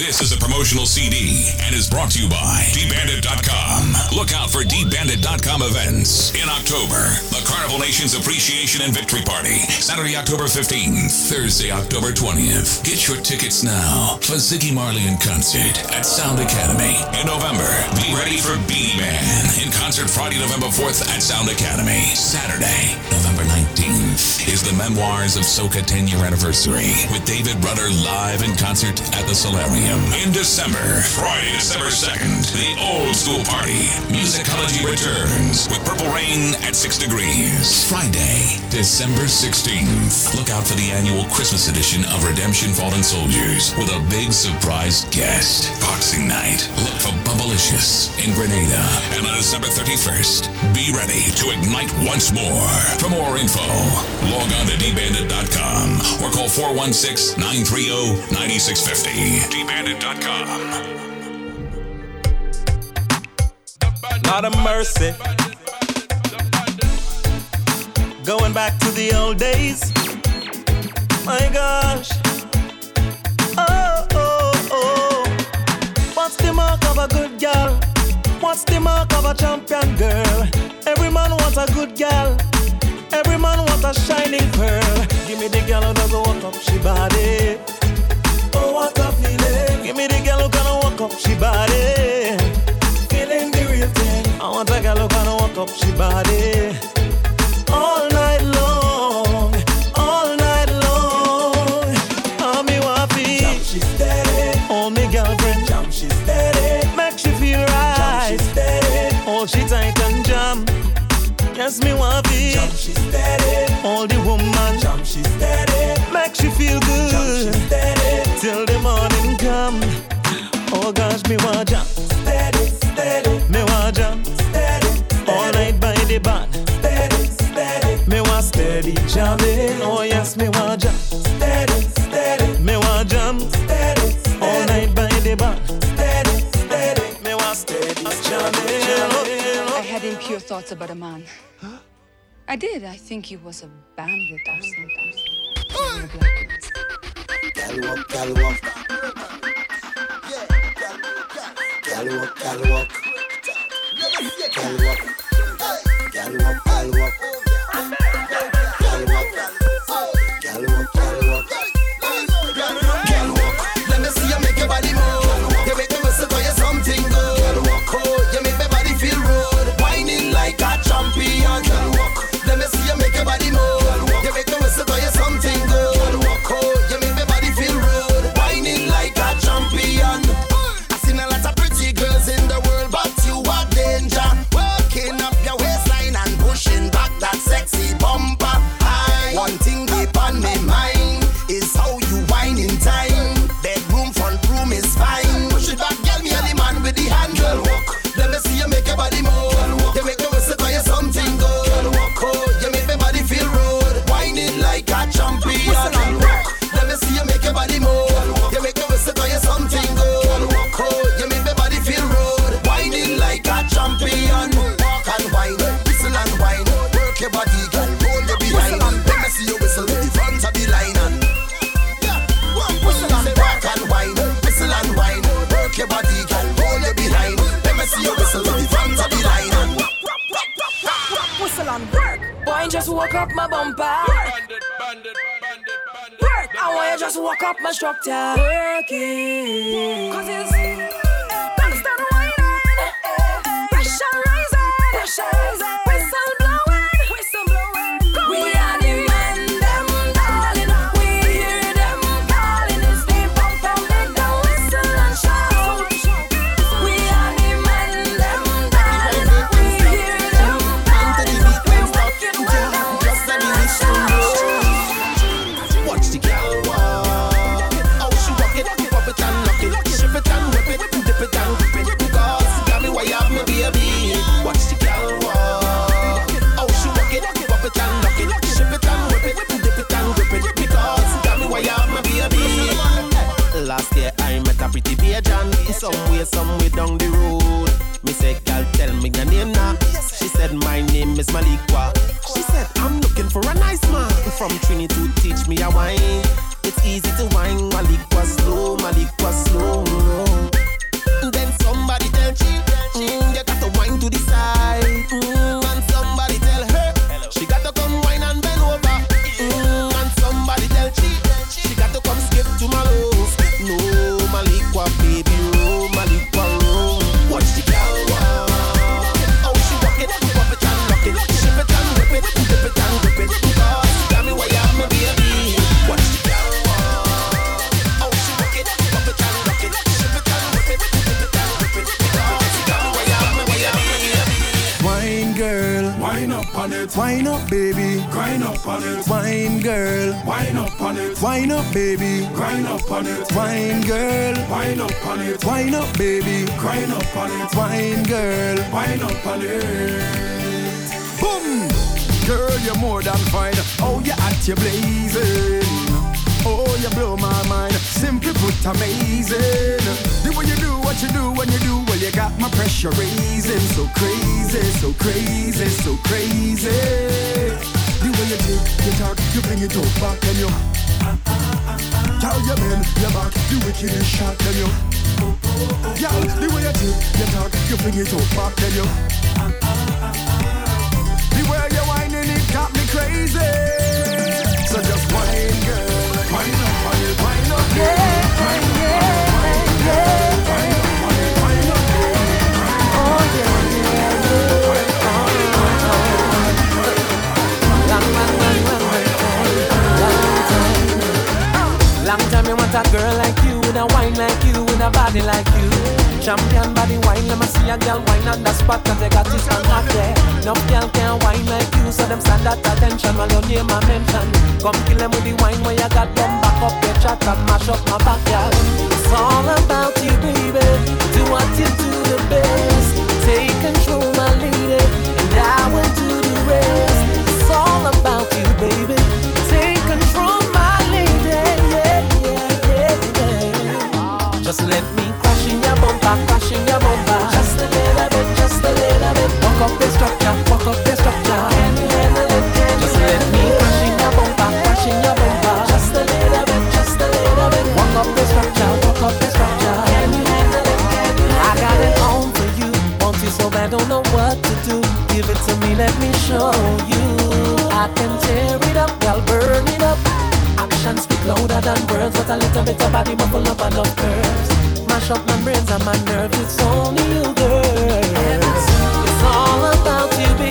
This is a promotional CD and is brought to you by DBandit.com. Look out for DBandit.com events in October. The Carnival Nations Appreciation and Victory Party, Saturday, October 15th, Thursday, October 20th. Get your tickets now for Ziggy Marley in concert at Sound Academy. In November, be ready for Beenie Man in concert Friday, November 4th at Sound Academy. Saturday, November 19th is the Memoirs of Soca 10 year anniversary with David Rudder live in concert at the Solarium. In December, Friday, December 2nd, the old school party. Musicology returns with Purple Rain at 6 degrees. Friday, December 16th. Look out for the annual Christmas edition of Redemption Fallen Soldiers with a big surprise guest. Boxing night. Look for Bubblicious in Grenada. And on December 31st, be ready to ignite once more. For more info, log on to dbandit.com or call 416 930 9650. dbandit.com. Lot of mercy. Going back to the old days. My gosh. Oh, oh, oh. What's the mark of a good girl? What's the mark of a champion girl? Every man wants a good girl. Every man wants a shining pearl. Give me the girl who doesn't walk up she body. Oh, what a feeling. Give me the girl who gonna walk up she body. Feeling the real thing. I want a girl who gonna walk up she body. Me. Jump, she steady. Hold the woman. Jump, she steady. Make she feel good. Jump, she steady. Till the morning come. Oh gosh, me want jump. Steady, steady. Me want jump. Steady, steady. All night by the band. Steady, steady. Me want steady jamming. Oh yes, me want jump. Steady, steady. Me want jump. Steady, steady. All night by the band. Steady, steady. Me want steady jamming. I had impure thoughts about a man. I did. I think he was a bandit or something. Up my bumper. Work. I want you just walk up my structure. Working. Cause it's eh, eh, constant whining. Eh, pressure rising. Pressure rising. Somewhere, somewhere down the road. Me say, girl, tell me your name now. She said, my name is Marlicqua She said, I'm looking for a nice man From Trinity to teach me a wine. It's easy to wine Marlicqua slow, Marlicqua slow up, baby. Grind up on it. Wine, girl. Wine up on it. Wine up, baby. Grind up on it. Wine, girl. Wine up on it. Wine up, baby. Grind up on it. Wine, girl. Wine up on it. Boom! Girl, you're more than fine. Oh, you're at your blazing. Oh, you blow my mind. Simply put, amazing. The way you do what you do when you do, well, you got my pressure raising. So crazy, so crazy, so crazy. The way you do, you talk, you bring it up back and you. Tell your man, your back, the wickedest shot and you. Girl, the way you do, you talk, you bring it up back and you. The way you're whining, it got me crazy. Long time you want a girl like you, with a wine like you, with a body like you. Champion body wine, let me see a girl wine on the spot, cause they got this one hot there. No girl can wine like you, so them stand at attention while your name I mention. Come kill them with the wine when you got them back up your chat and mash up my backyard. It's all about you, baby. Do what you do the best. Take control, my lady, and I will do the rest. It's all about you, baby. Don't know what to do. Give it to me, let me show you. I can tear it up, I'll burn it up. Actions speak louder than words, but a little bit of body muffle up enough curves. Mash up my brains and my nerves, it's only you, girl. It's all about you, baby.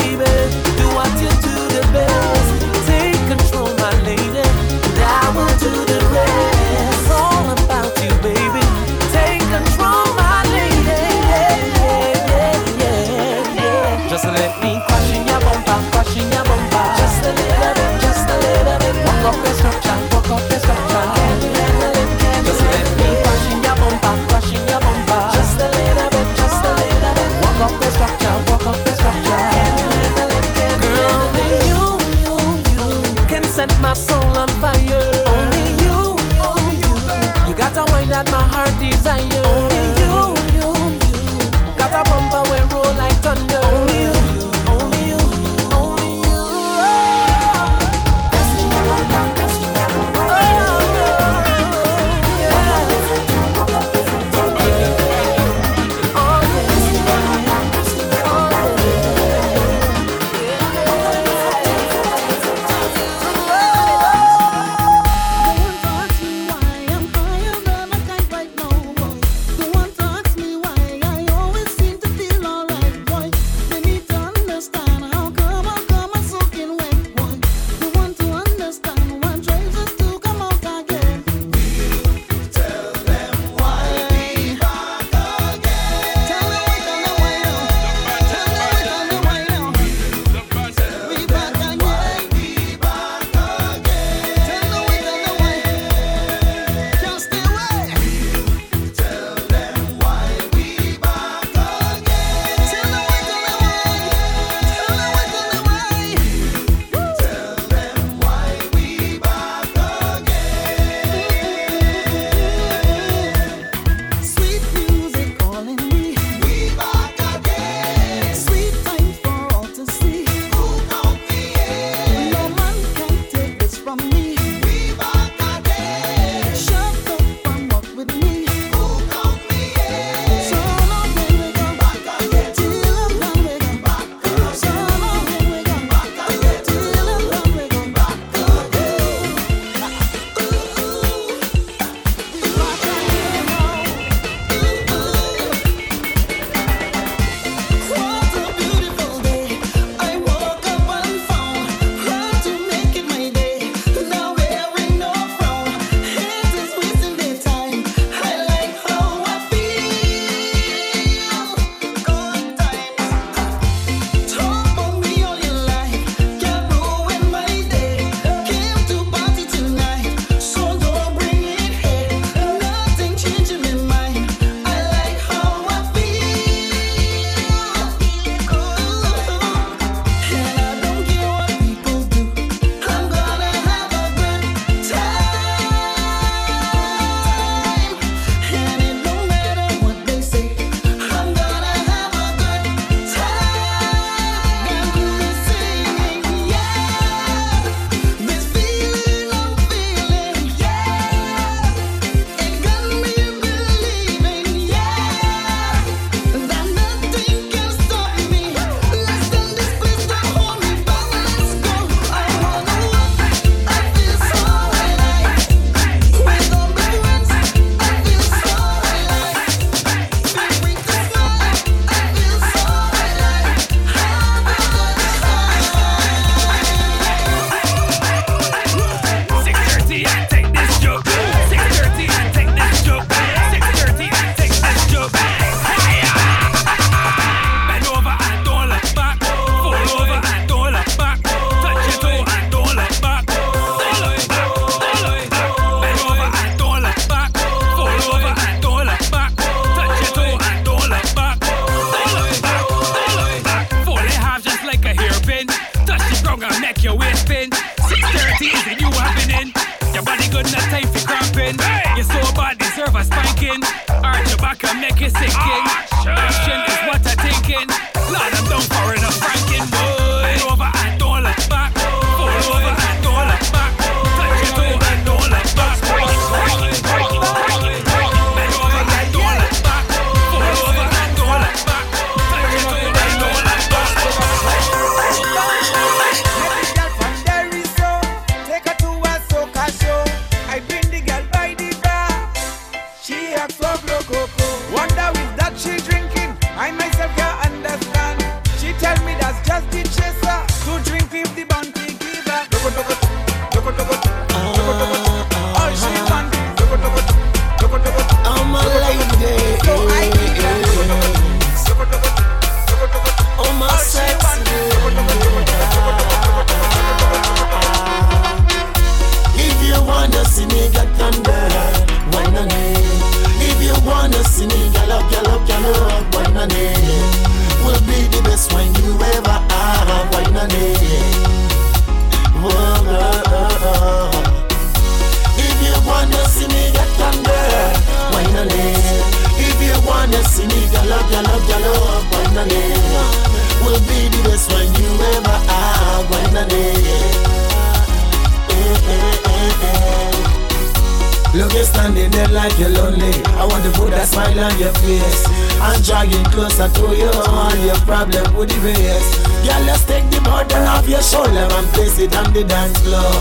smile on your face. And dragging closer to you And your problem would erase. Girl, let's take the burden off your shoulder And place it on the dance floor.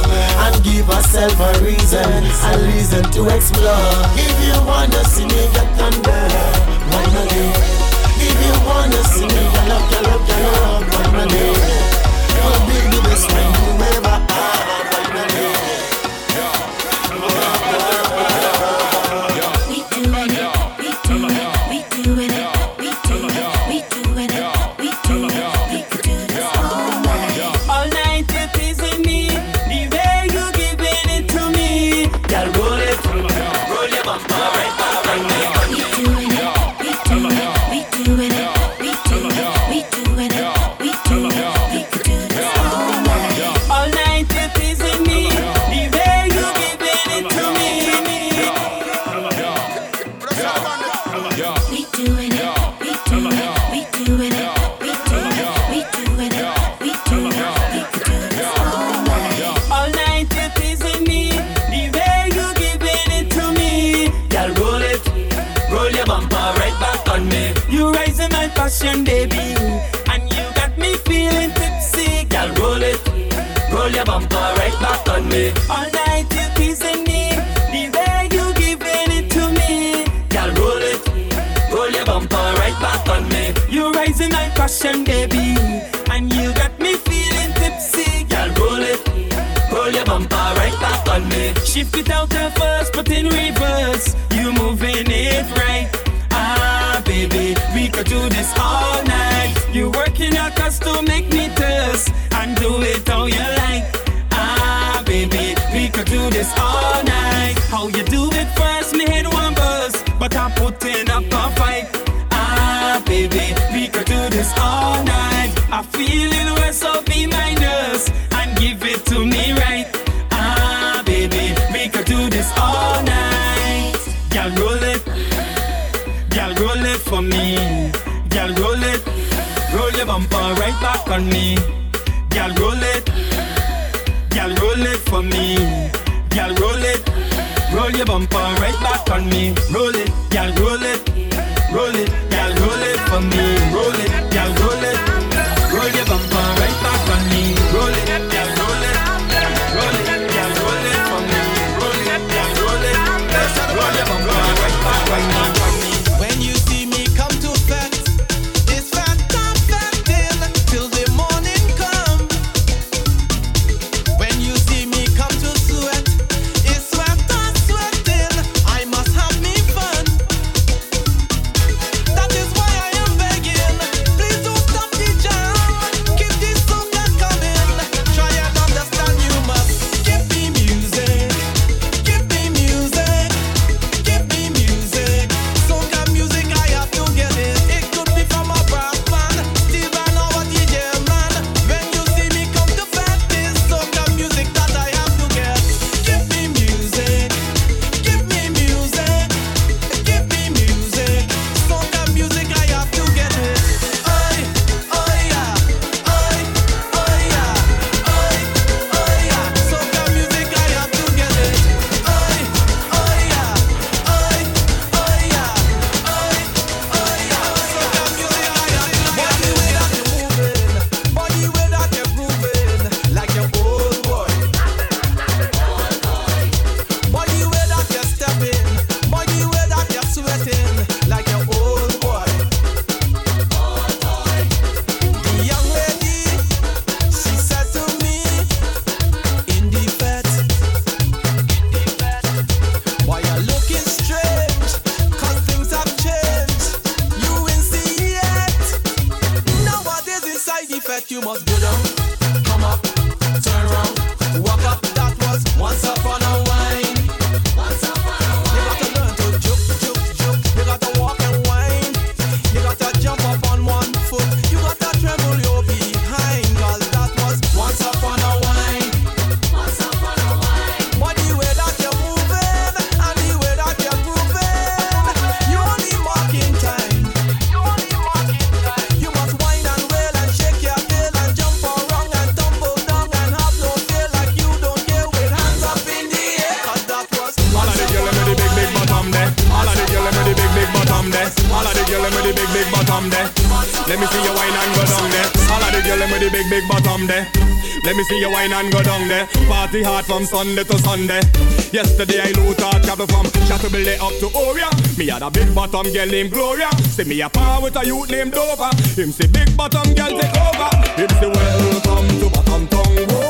And give herself a reason A reason to explore. If you wanna see me get thunder One day If you wanna see me, get up, get up, get up One day your bumper right back on me. You raising my passion, baby, and you got me feeling tipsy. Girl, roll it, roll your bumper right back on me. All night you teasing me, the way you giving it to me. Girl, roll it, roll your bumper right back on me. You raising my passion, baby, and you got me feeling tipsy. Girl, roll it roll your bumper right back on me. Shift it out of first, but in reverse getting it right. Ah, baby, we could do this all night. You working in a costume, make me thirst, and do it all you like. Ah, baby, we could do this all On me, Girl, roll it. Girl, roll it for me. Girl, roll it. Roll your bumper right back on me. Roll there. All of the girl with the big big bottom there. Let me see your wine and go down there. All of the girl with the big big bottom there. Let me see your wine and go down there. Party hard from Sunday to Sunday. Yesterday I loot out travel from Chatterbilly up to Oria. Me had a big bottom girl named Gloria. See me a par with a youth named Dover. Him say big bottom girl take over. Him say welcome to Bottom Town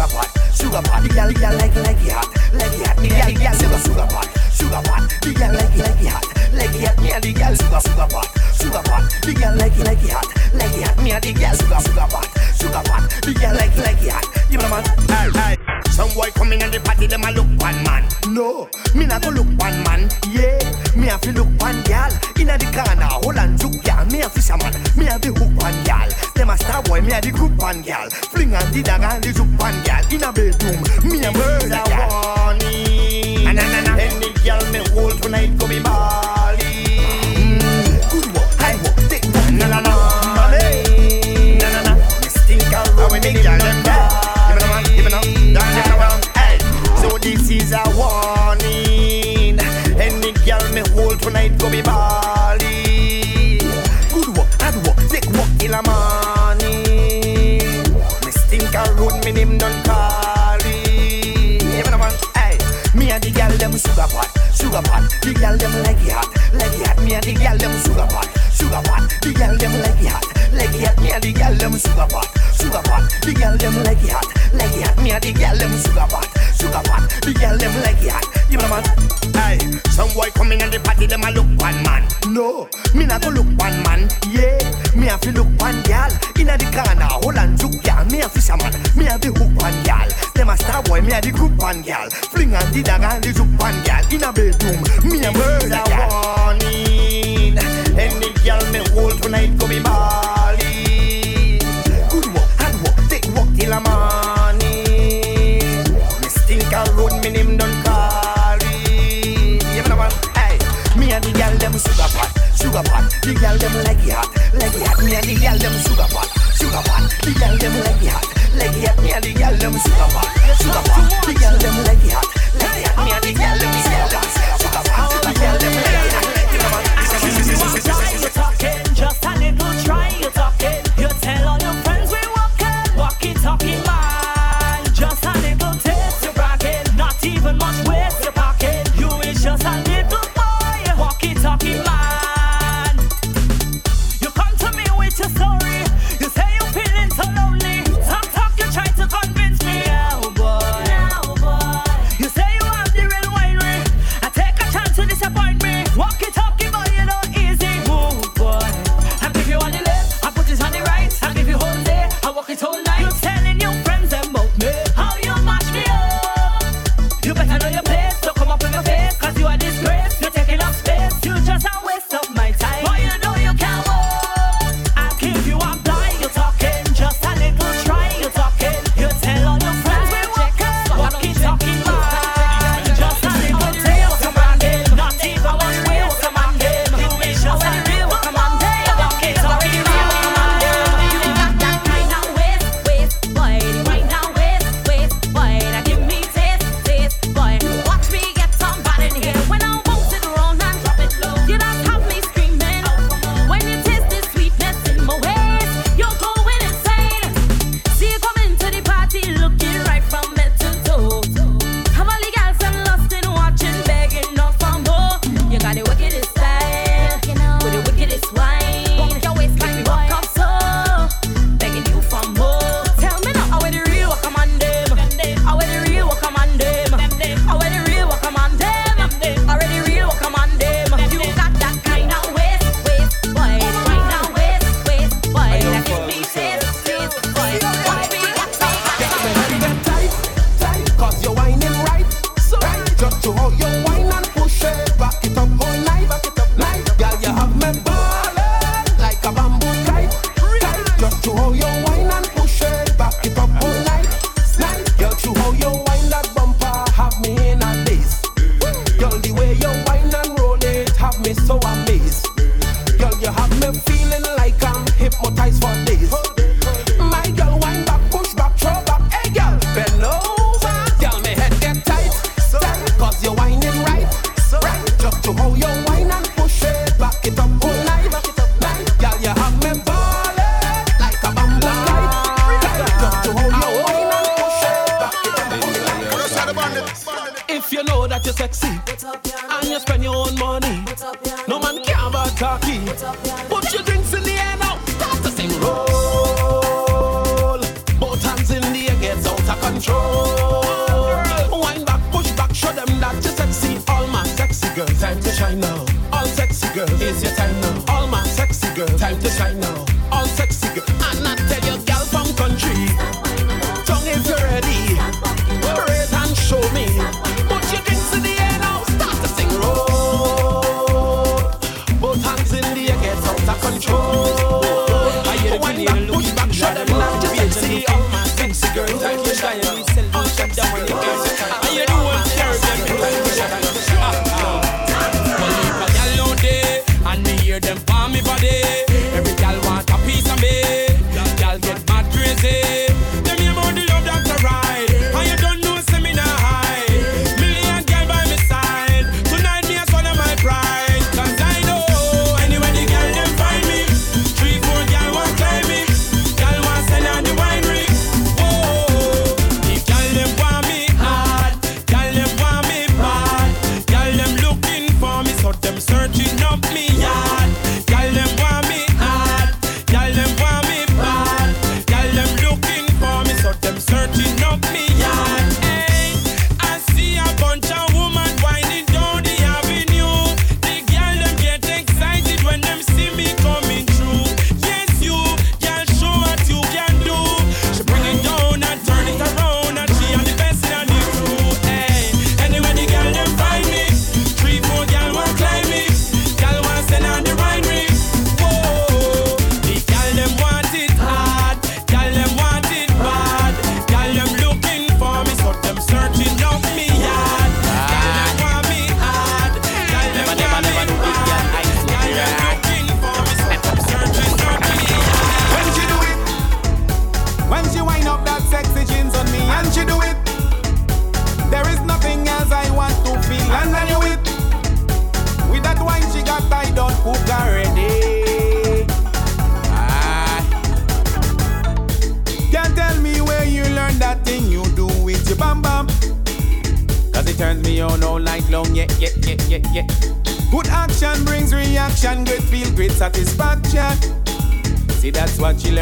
sugar, pot, sugar pot. The girl, girl like like it hot, like it hot. The girl, the girl sugar, sugar pot, sugar pot. The girl like it, like it hot, like it hot. Me and the girl sugar, sugar pot, sugar pot. The girl like it, like it hot, like it hot. Me and the girl sugar, sugar pot, sugar pot. The girl like it, like it hot. Me the man, hey, hey. Some boy coming in the party, them a look one man. No, me not go look one man. Yeah, me have to look one gal. Inna the corner, hold on, juke gal. Me a fisherman, me have the hook one gal. Them a boy, me a the group one gal. Fling and the dagger the juke one gal. Inna bedroom, me a murder warning. Na na na. Any gal me hold tonight go be bally. Mm, good work, high work, take. Na na na. Mame. Na na na. Me stink a room, me gal them there. Give me the man, give me the down, down, down. Hey. So this is a warning. Any girl me hold tonight go be bally. Sugar pot. The girl them like it hot, it hot. Me and the girl them sugar pot, sugar pot. The girl them like it hot, it hot. Me and the girl them sugar pot, sugar pot. The girl them like it hot, it hot. Me and the girl them sugar pot, sugar pot. The girl them like it hot. Me the man, hey. Some boy coming in the party, them a look one man. No, me not go look one man. Yeah, me have to look one gal. Inna the corner, hold on, juke gal. Me a fisherman, me have the a boy, me a the group one gal. Fling and the dagger the juke one gal. Inna bedroom, me a murder warning. Any gal me hold tonight go be bally. Good work, hard work, take work till the morning. Me stink a road, me name done carry. Me the man, hey. Me and the gal them sugar pot, sugar pot. The gal them like it hot, like it hot. Me and the gal them sugar pot, sugar pot. The gal them like it hot, like it hot. Me and the gal them sugar pot.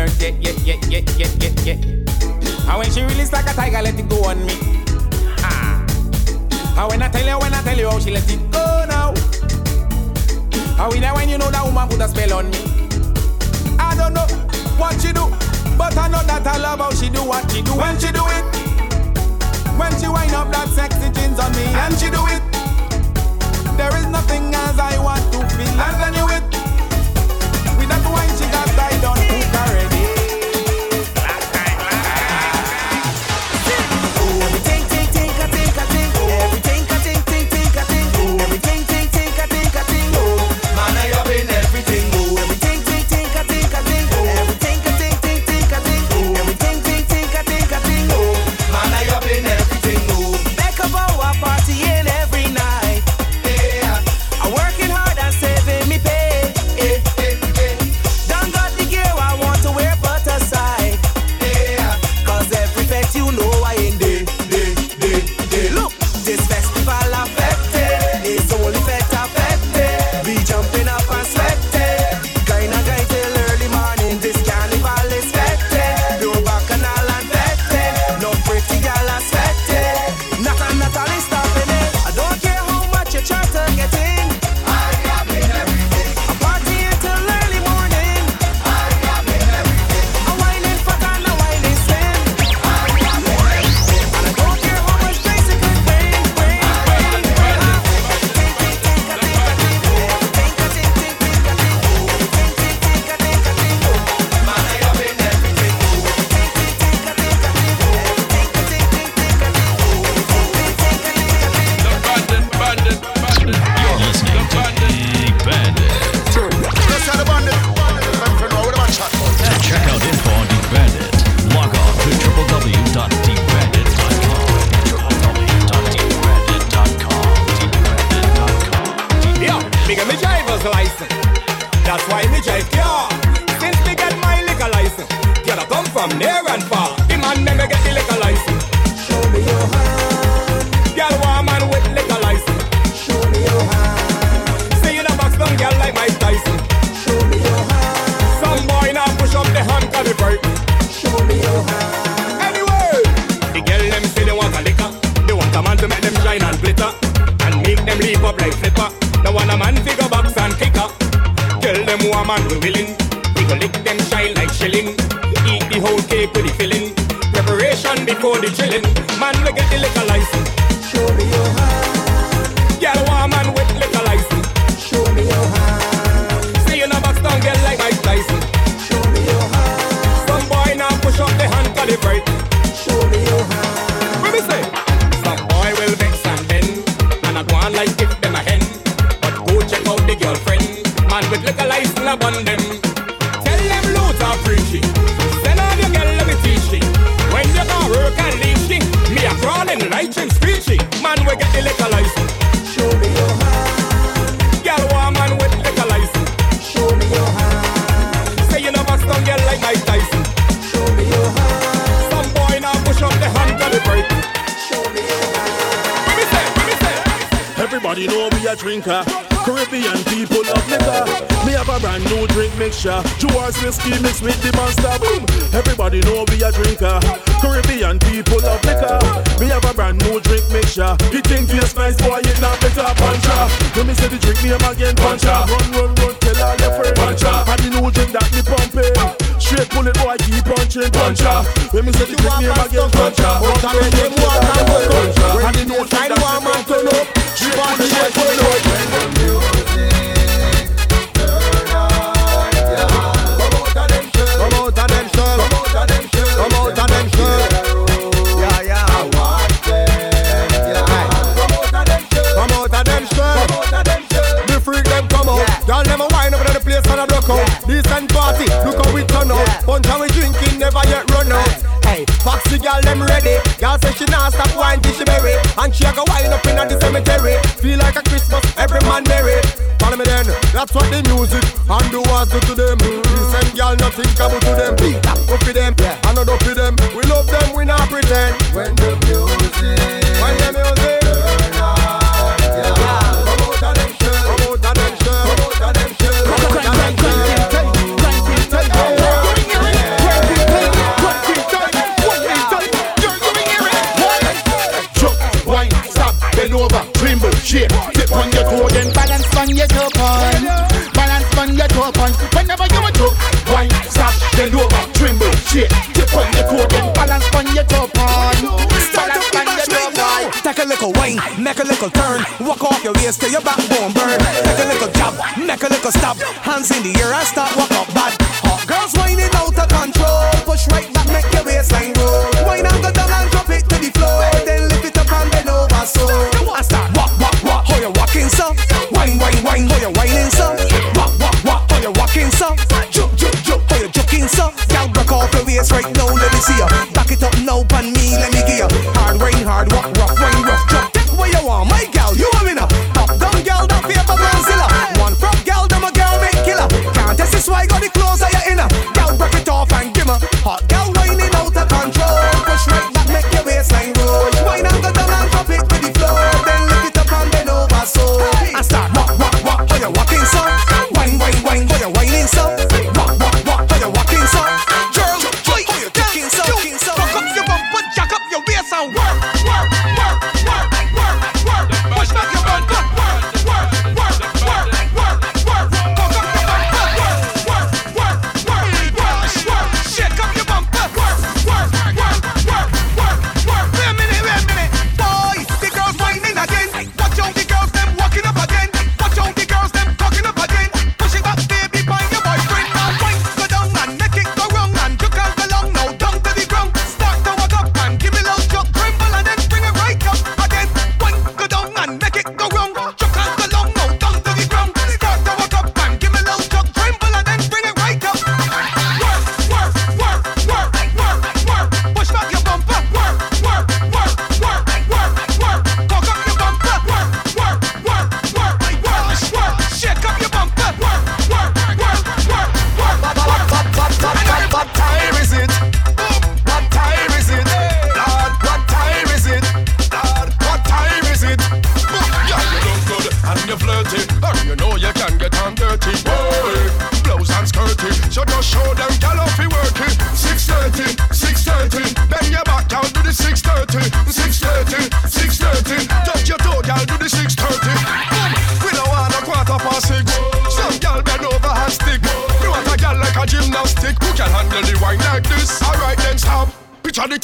her yeah, yeah, yeah, yeah, yeah, yeah, yeah. And when she release like a tiger, let it go on me. Ah. And when I tell you, when I tell you how she let it go now. How when, I, when you know that woman put a spell on me. I don't know what she do, but I know that I love how she do what she do when she do it. When she wind up that sexy jeans on me and she do it. There is nothing else I want to feel and I you it. boom. Everybody know we a drinker. Caribbean people love liquor. We have a brand new drink mixture. The thing tastes nice, boy, it not better. Puncha. Let me say the drink name again. Puncha. Run, run, run, tell all your friends. Puncha. And the new drink that me pumping. Straight bullet, boy, keep punching. Puncha. Let me say the drink name again. Puncha. Run, run, run, tell all your friends. Puncha. And the new drink that me pumping. Straight bullet, boy, keep punching. Puncha. and party. Look how we turn out. One time we drinking, never yet run out. Hey, foxy girl, them ready. Girl say she not stop wine till she bury, and she a go wind up in the cemetery. Feel like a Christmas, every man merry. Follow me then, that's what the music and the words do to them. Listen, girl, nothing come to them. Beat up, up them, yeah. and not up them. We Make a little turn, walk off your waist till your backbone burn. Make a little jab, make a little stab. Hands in the air and start walk up bad.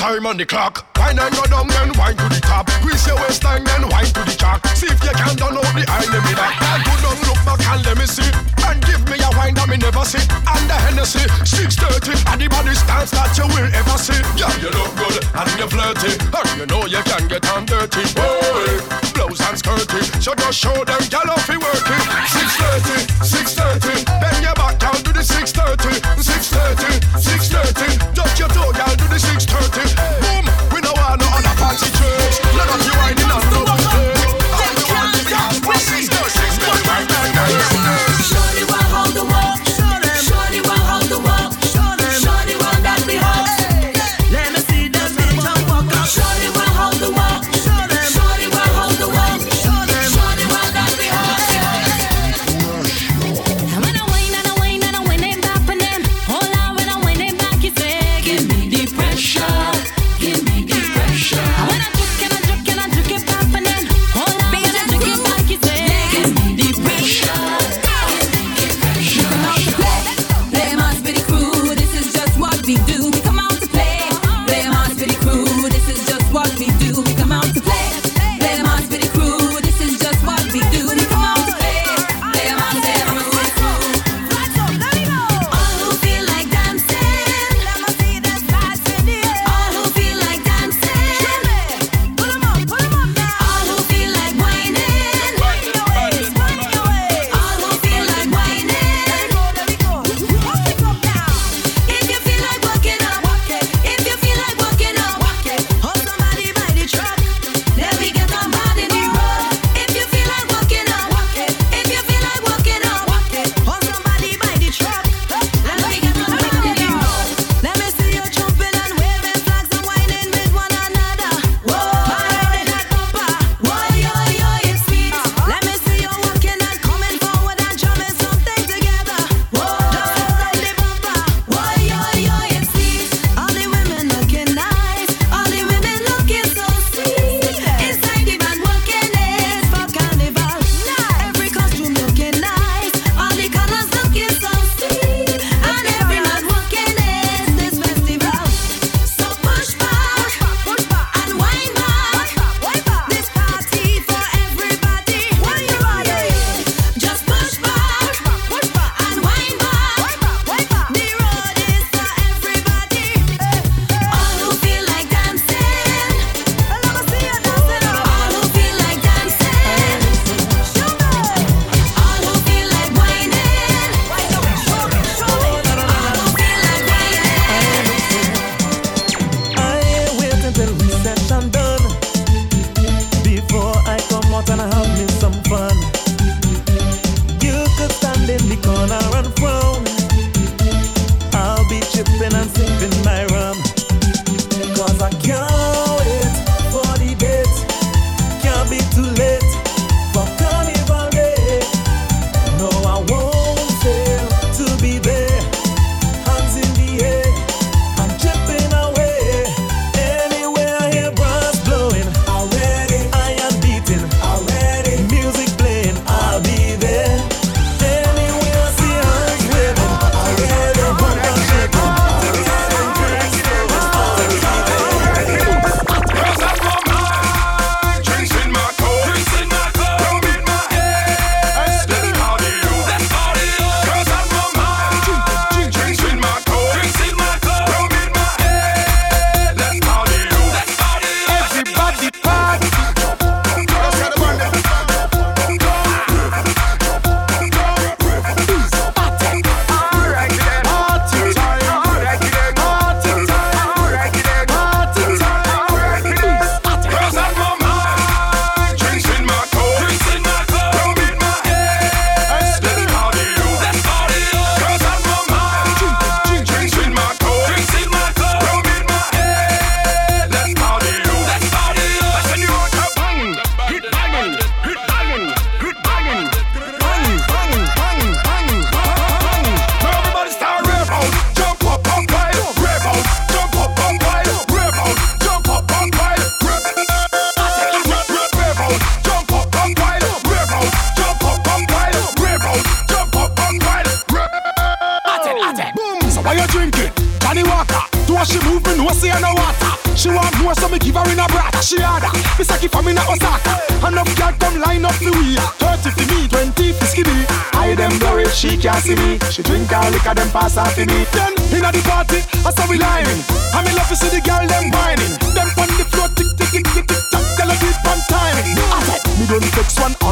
Time on the clock. Wine and go down, then wine to the top. Grease your waistline, then wine to the chalk. See if you can down out the enemy that. Go down, look back and let me see. And give me a wine that me never see. And the Hennessy, 630. And the body stance that you will ever see. Yeah, you look good and you're flirty. And you know you can get on dirty. Boy, blouse and skirty. So just show them, gal off working. 630,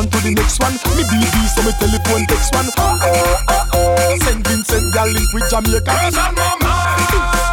on to the next one. Me BB, so me telephone text one. St. Vincent, girl link with Jamaica. Girls on my mind.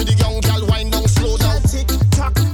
to the young girl, wind down slow down. Tick tock.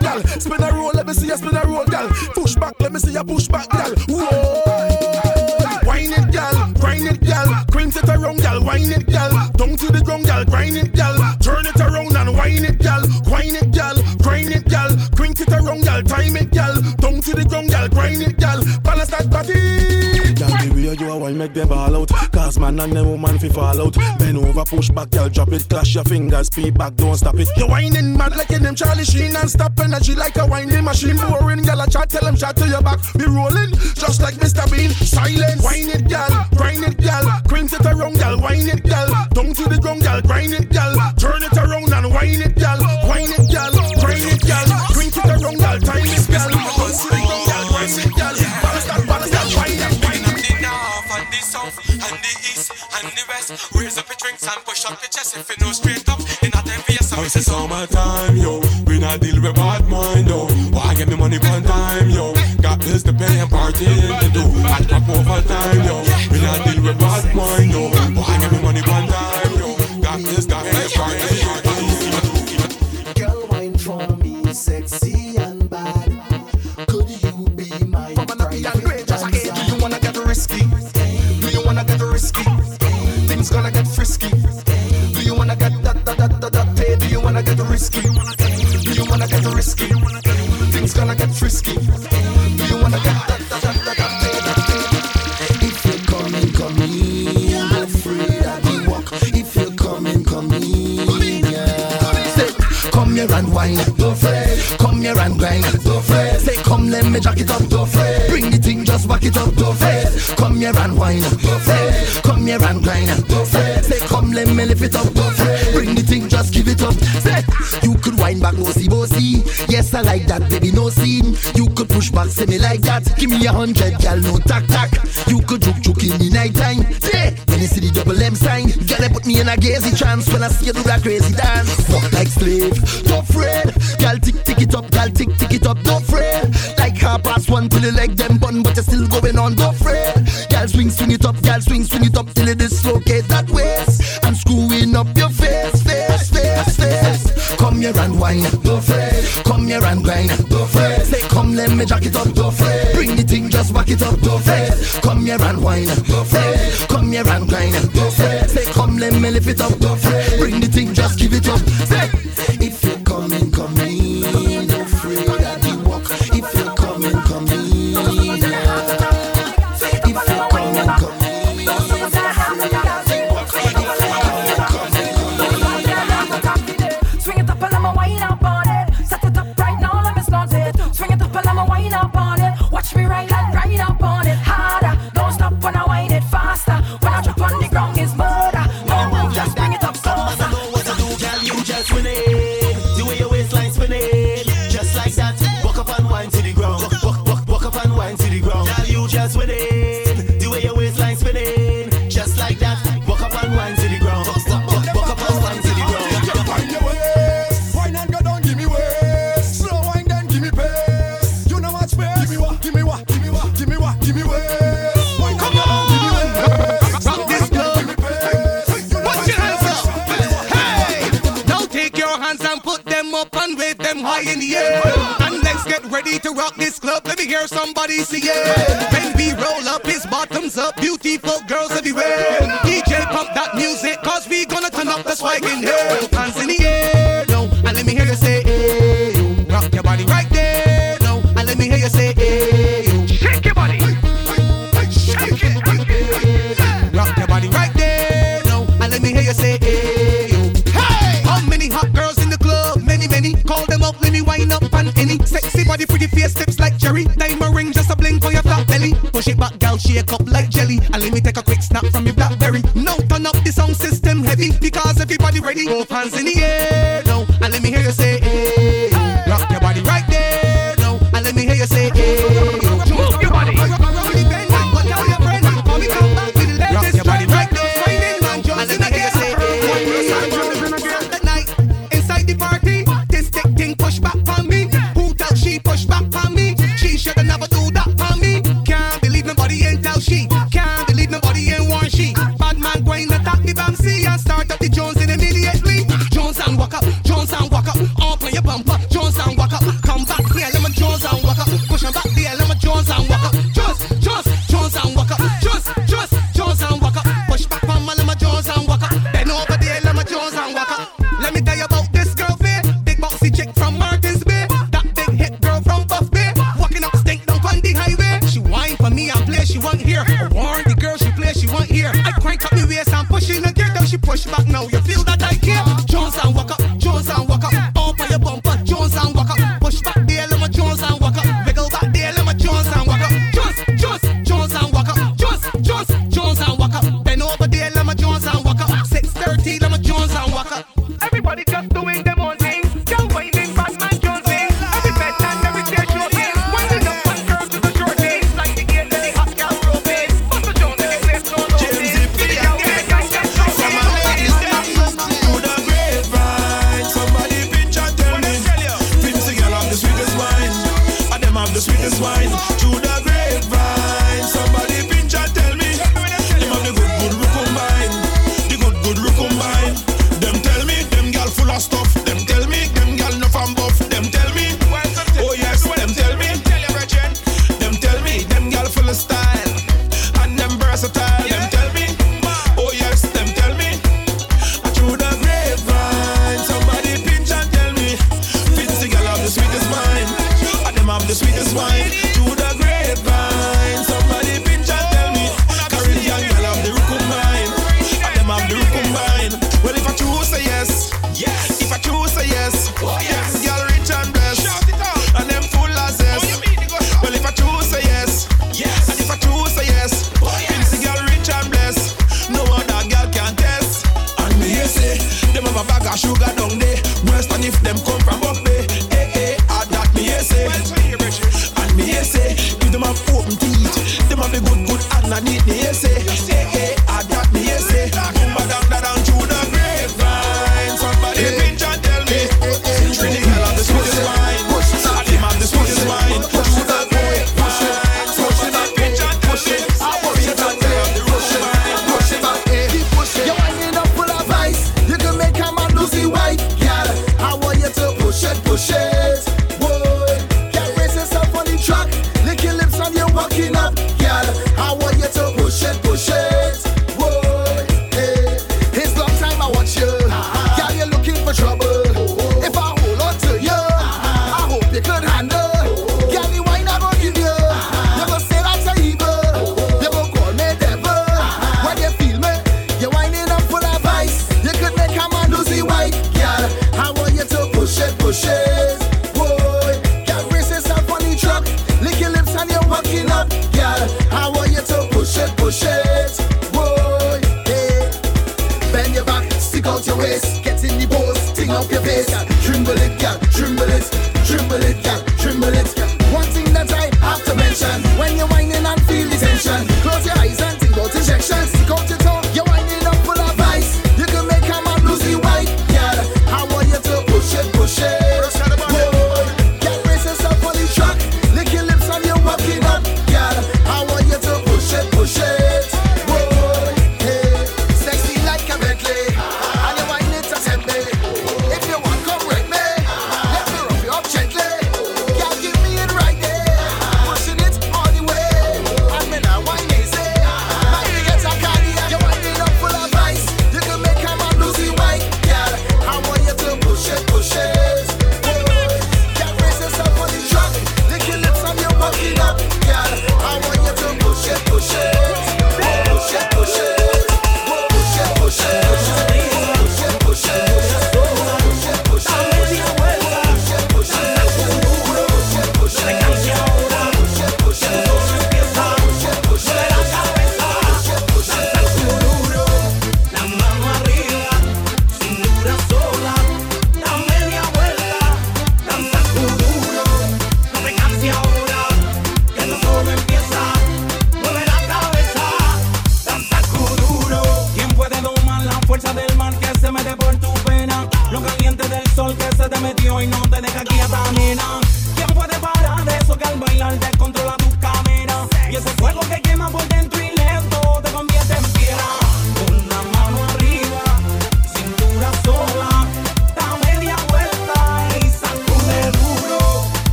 Yes, me see you spin a roll, gal. Push back, let me see you push back, gal. Whoa. Wine it, gal. Grind it, gal. Cream it around, gal. Wine it, gal. Down to the ground, gal. Grind it, gal. Turn it around and wine it, gal. Wine it, gal. Grind it, gal. Cream it around, gal. Time it, gal. Down to the ground, gal. Grind it, gal. Balance that body. You a wine make them ball out. Cause man and them woman fi fall out. Bend over, push back, gal. Drop it, clash your fingers, speed back, don't stop it. You whining mad like in them Charlie Sheen and stop energy like a winding machine. Boring, gal. I chat, tell them chat to your back. Be rolling just like Mr. Bean. Silence. Wine it, gal. Grind it, gal. Cream it around, gal. Wine it, gal. Down to the ground, gal. Grind it, gal. Turn it around and wine it, gal. Wine it, gal. Grind it, gal. Cream it around, gal. Time it, gal. Down to the ground, gal. Grind it, gal. The east and the west. Raise up your drinks and push up your chest if you know straight up. In a time for your song, It's summertime, yo. We not deal with bad mind, yo. Why get me money one time, yo? Got bills to pay and partying to do. I pop over time, yo. We not deal with bad mind, yo. Risky? Do you wanna get risky? Things gonna get frisky. Do you wanna get that that that that that? If you're coming, come in. Go free that we walk. If you're coming, come in. Say, come here and wine. Don't fret. Come here and grind. Don't fret. Say, come let me jack it up. Don't fret. Bring the thing, just back it up. Don't fret. Come here and wine. Don't fret. Come here and grind. Don't fret. Say, come let me lift it up. Back, bossy, bossy. Yes, I like that, baby, no scene. You could push back, say me like that. Give me a hundred, gal, no tack tack. You could juke juke in the night time. Yeah, when you see the double M sign, gal, they put me in a gazy trance when I see you do that crazy dance. Walk like slave, don't fret. Gal, tick tick it up, gal, tick tick it up, don't fret. Like half past one till you like them bun, but you're still going on, don't fret. Gal, swing swing it up, gal, swing swing it up till it dislocate that waist. I'm screwing up your face, face, here and wine, don't fret. Come here and grind, don't fret. Say, come let me jack it up, don't fret. Bring the thing, just back it up, don't fret. Come here and wine, don't fret. Come here and grind, don't fret. Say, come let me lift it up, don't fret. Bring the thing, just give it up. Say, And let's get ready to rock this club. Let me hear somebody say yeah. When we roll up, his bottoms up. Beautiful girls everywhere. DJ pump that music, cause we gonna turn up the swag in here. Diamond ring, just a blink for your flat belly. Push it back, gal, shake up like jelly. And let me take a quick snap from your blackberry. Now turn up the sound system heavy because everybody ready. Both hands in the air, no.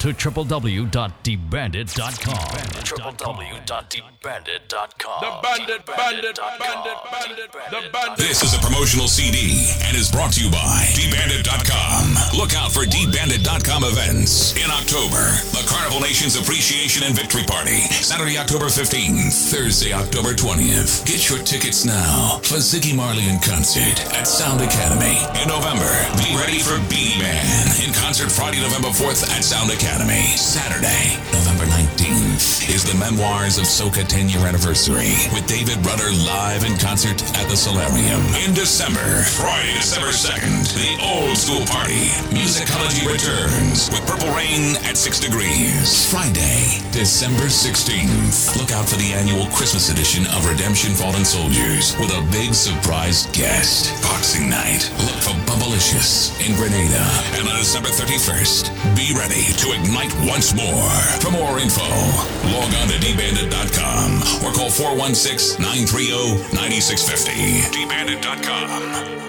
To www.debandit.com. www.debandit.com. The bandit, bandit, bandit, bandit, the bandit. This is a promotional CD and is brought to you by DBandit.com. Look out for DBandit.com events in October. The Carnival Nations Appreciation and Victory Party, Saturday, October 15th, Thursday, October 20th. Get your tickets now for Ziggy Marley in concert at Sound Academy. In November, be ready for Beenie Man in concert Friday, November 4th at Sound Academy. Saturday, November 19th is the Memoirs of Soca 10 year anniversary with David Rudder live in concert at the Solarium. In December, Friday, December 2nd, the old school party. Musicology returns with Purple Rain at 6 degrees. Friday, December 16th. Look out for the annual Christmas edition of Redemption Fallen Soldiers with a big surprise guest. Boxing night. Look for Bubblicious in Grenada. And on December 31st, be ready to ignite once more. For more info, log on to dbandit.com or call 416 930 9650. dbandit.com.